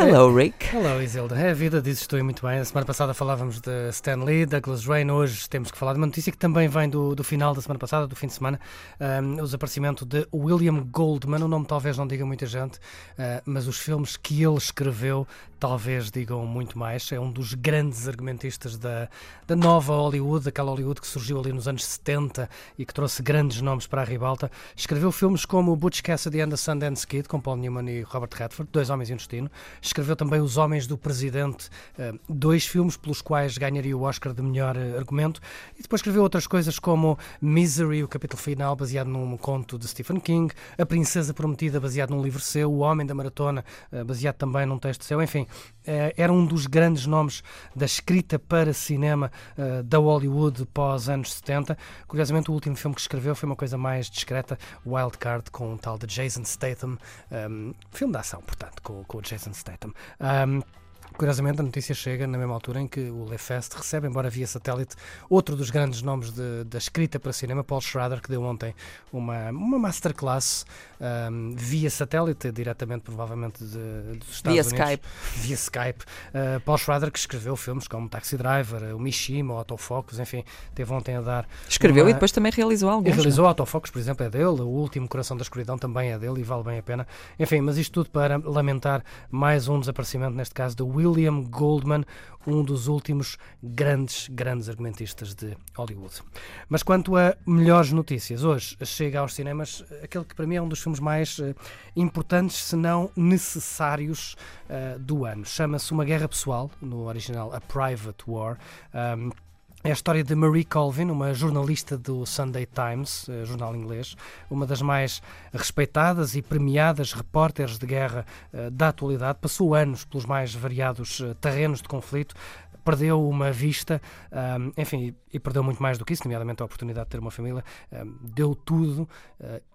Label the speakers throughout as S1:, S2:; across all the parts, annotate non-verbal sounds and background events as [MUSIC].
S1: Hello, Rick.
S2: Hello, Isilda. É a vida, dizes tu e muito bem. A semana passada falávamos de Stan Lee, Douglas Rain. Hoje temos que falar de uma notícia que também vem do, do final da semana passada, do fim de semana. Um, o desaparecimento de William Goldman. O nome talvez não diga muita gente, uh, mas os filmes que ele escreveu talvez digam muito mais. É um dos grandes argumentistas da, da nova Hollywood, daquela Hollywood que surgiu ali nos anos 70 e que trouxe grandes nomes para a ribalta. Escreveu filmes como Butch Cassidy and the Sundance Kid, com Paul Newman e Robert Redford, Dois Homens e um Destino. Escreveu também Os Homens do Presidente, dois filmes pelos quais ganharia o Oscar de melhor argumento. E depois escreveu outras coisas como Misery, o capítulo final, baseado num conto de Stephen King, A Princesa Prometida, baseado num livro seu, O Homem da Maratona, baseado também num texto seu. Enfim, era um dos grandes nomes da escrita para cinema da Hollywood pós anos 70. Curiosamente, o último filme que escreveu foi uma coisa mais discreta, Wild Card, com o tal de Jason Statham. Um, filme de ação, portanto, com, com o Jason Statham. Um, Curiosamente, a notícia chega na mesma altura em que o Le Fest recebe, embora via satélite, outro dos grandes nomes de, da escrita para cinema, Paul Schrader, que deu ontem uma, uma masterclass um, via satélite, diretamente, provavelmente, de, dos Estados
S1: Via
S2: Unidos.
S1: Skype. [LAUGHS]
S2: Via Skype. Uh, Paul Schrader, que escreveu filmes como Taxi Driver, o Mishima, o Autofocus, enfim, teve ontem a dar.
S1: Escreveu
S2: uma-
S1: e depois também realizou
S2: e
S1: alguns.
S2: realizou Autofocus, por exemplo, é dele, o último Coração da Escuridão também é dele e vale bem a pena. Enfim, mas isto tudo para lamentar mais um desaparecimento, neste caso de William Goldman, um dos últimos grandes, grandes argumentistas de Hollywood. Mas quanto a melhores notícias, hoje chega aos cinemas aquele que para mim é um dos filmes mais eh, importantes, se não necessários, eh, do ano. Chama-se Uma Guerra Pessoal, no original A Private War. Um, é a história de Marie Colvin, uma jornalista do Sunday Times, eh, jornal inglês, uma das mais respeitadas e premiadas repórteres de guerra eh, da atualidade. Passou anos pelos mais variados eh, terrenos de conflito, perdeu uma vista, enfim, e, perdeu muito mais do que isso, nomeadamente a oportunidade de ter uma família. Deu tudo,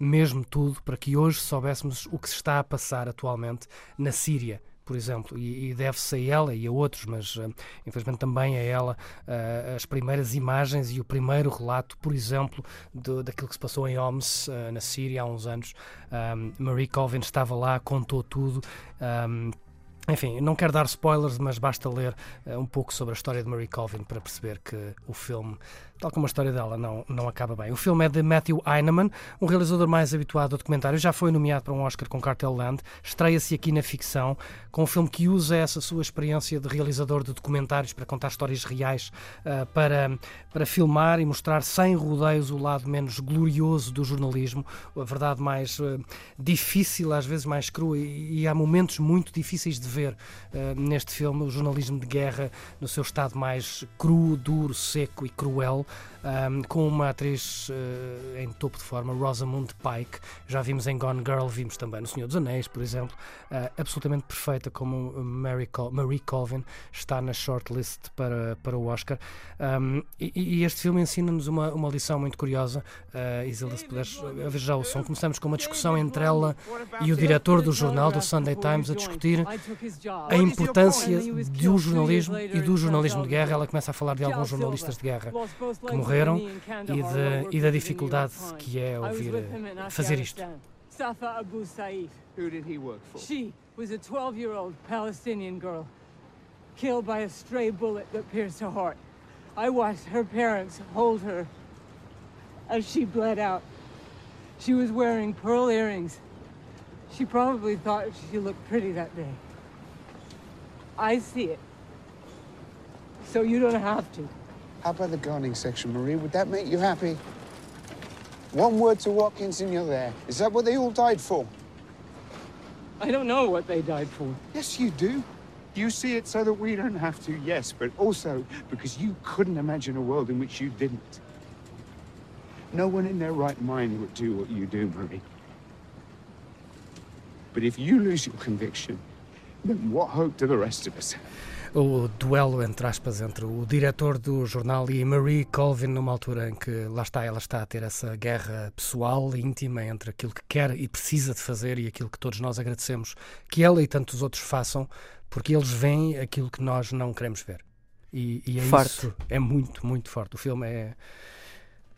S2: mesmo tudo, para que hoje soubéssemos o que se está a passar atualmente na Síria por exemplo, e, deve-se a ela e a outros, mas eh, infelizmente também a ela eh, as primeiras imagens e o primeiro relato, por exemplo, do- daquilo que se passou em Homs, eh, na Síria, há uns anos. Marie Colvin estava lá, contou tudo. Enfim, não quero dar spoilers, mas basta ler um pouco sobre a história de Marie Colvin para perceber que o filme, tal como a história dela, não, não acaba bem. O filme é de Matthew Heineman, um realizador mais habituado ao documentário, já foi nomeado para um Oscar com Cartel Land, estreia-se aqui na ficção, com um filme que usa essa sua experiência de realizador de documentários para contar histórias reais, ah, para, para filmar e mostrar sem rodeios o lado menos glorioso do jornalismo, a verdade mais ah, difícil, às vezes mais crua, e, e há momentos muito difíceis de ver ah, neste filme, o jornalismo de guerra no seu estado mais cru, duro, seco e cruel, ah, com uma atriz ah, em topo de forma, Rosamund Pike, já vimos em Gone Girl, vimos também no Senhor dos Anéis, por exemplo, ah, absolutamente perfeita como Mary Col Marie Colvin está na shortlist para, para o Oscar. Um, e, e este filme ensina-nos uma, uma lição muito curiosa. Uh, Isilda, se puderes uh, ver já o som, começamos com uma discussão entre ela e o diretor do jornal, do Sunday Times, a discutir a importância do jornalismo e do jornalismo de guerra. Ela começa a falar de alguns jornalistas de guerra que morreram e, de, e da dificuldade que é ouvir fazer isto.
S3: Safa Abu Saif.
S4: Who did he work for?
S3: She was a 12 year old Palestinian girl killed by a stray bullet that pierced her heart. I watched her parents hold her as she bled out. She was wearing pearl earrings. She probably thought she looked pretty that day. I see it. So you don't have to.
S5: How about the gardening section, Marie? Would that make you happy? One word to Watkins and you're there. Is that what they all died for?
S3: I don't know what they died for.
S5: Yes, you do. You see it so that we don't have to, yes, but also because you couldn't imagine a world in which you didn't. No one in their right mind would do what you do, Marie. But if you lose your conviction, then what hope do the rest of us have?
S2: O duelo, entre aspas, entre o diretor do jornal e Marie Colvin, numa altura em que lá está, ela está a ter essa guerra pessoal íntima entre aquilo que quer e precisa de fazer e aquilo que todos nós agradecemos que ela e tantos outros façam, porque eles veem aquilo que nós não queremos ver. E, e é
S1: Forte.
S2: isso, é muito, muito forte. O filme é.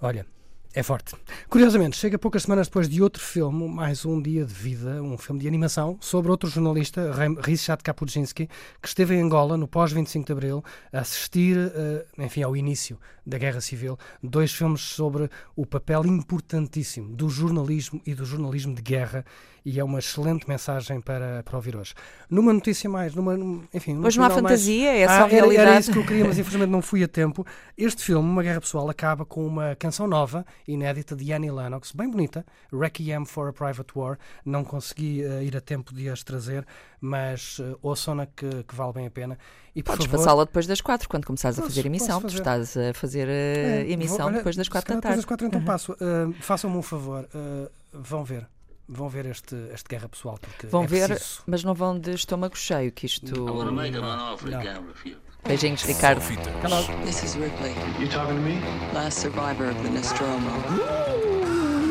S2: Olha, é forte. Curiosamente, chega poucas semanas depois de outro filme, mais um dia de vida, um filme de animação, sobre outro jornalista, Ryszard Kapuscinski, que esteve em Angola no pós-25 de Abril, a assistir, eh, enfim, ao início da Guerra Civil. Dois filmes sobre o papel importantíssimo do jornalismo e do jornalismo de guerra, e é uma excelente mensagem para, para ouvir hoje. Numa notícia mais, numa, num- enfim...
S1: Hoje não há
S2: final mais-
S1: fantasia, é só
S2: ah, era,
S1: realidade.
S2: era isso que eu queria, mas infelizmente não fui a tempo. Este filme, Uma Guerra Pessoal, acaba com uma canção nova, inédita, de Annie Lennox, bem bonita, Requiem for a Private War. Não consegui eh, ir a tempo de as trazer, mas uh, ouçam-na que, que vale bem a pena. E,
S1: Podes
S2: favor,
S1: passá-la depois das quatro, quando começares a
S2: Posso-
S1: fazer emissão.
S2: posso
S1: Tu
S2: fazer.
S1: estás a fazer a
S2: É,
S1: emissão
S2: vou- olha,
S1: depois das quatro da tarde.
S2: Depois das quatro, então passo. Uh, Façam-me um favor, uh, vão ver. Vão ver este, este Guerra Pessoal, porque
S1: Vão
S2: é
S1: ver,
S2: preciso.
S1: mas não vão de estômago cheio, que isto. Beijinhos, Ricardo.
S6: Sofitas.
S7: This is Ripley,
S8: You talking to me?
S7: last survivor of the Nostromo.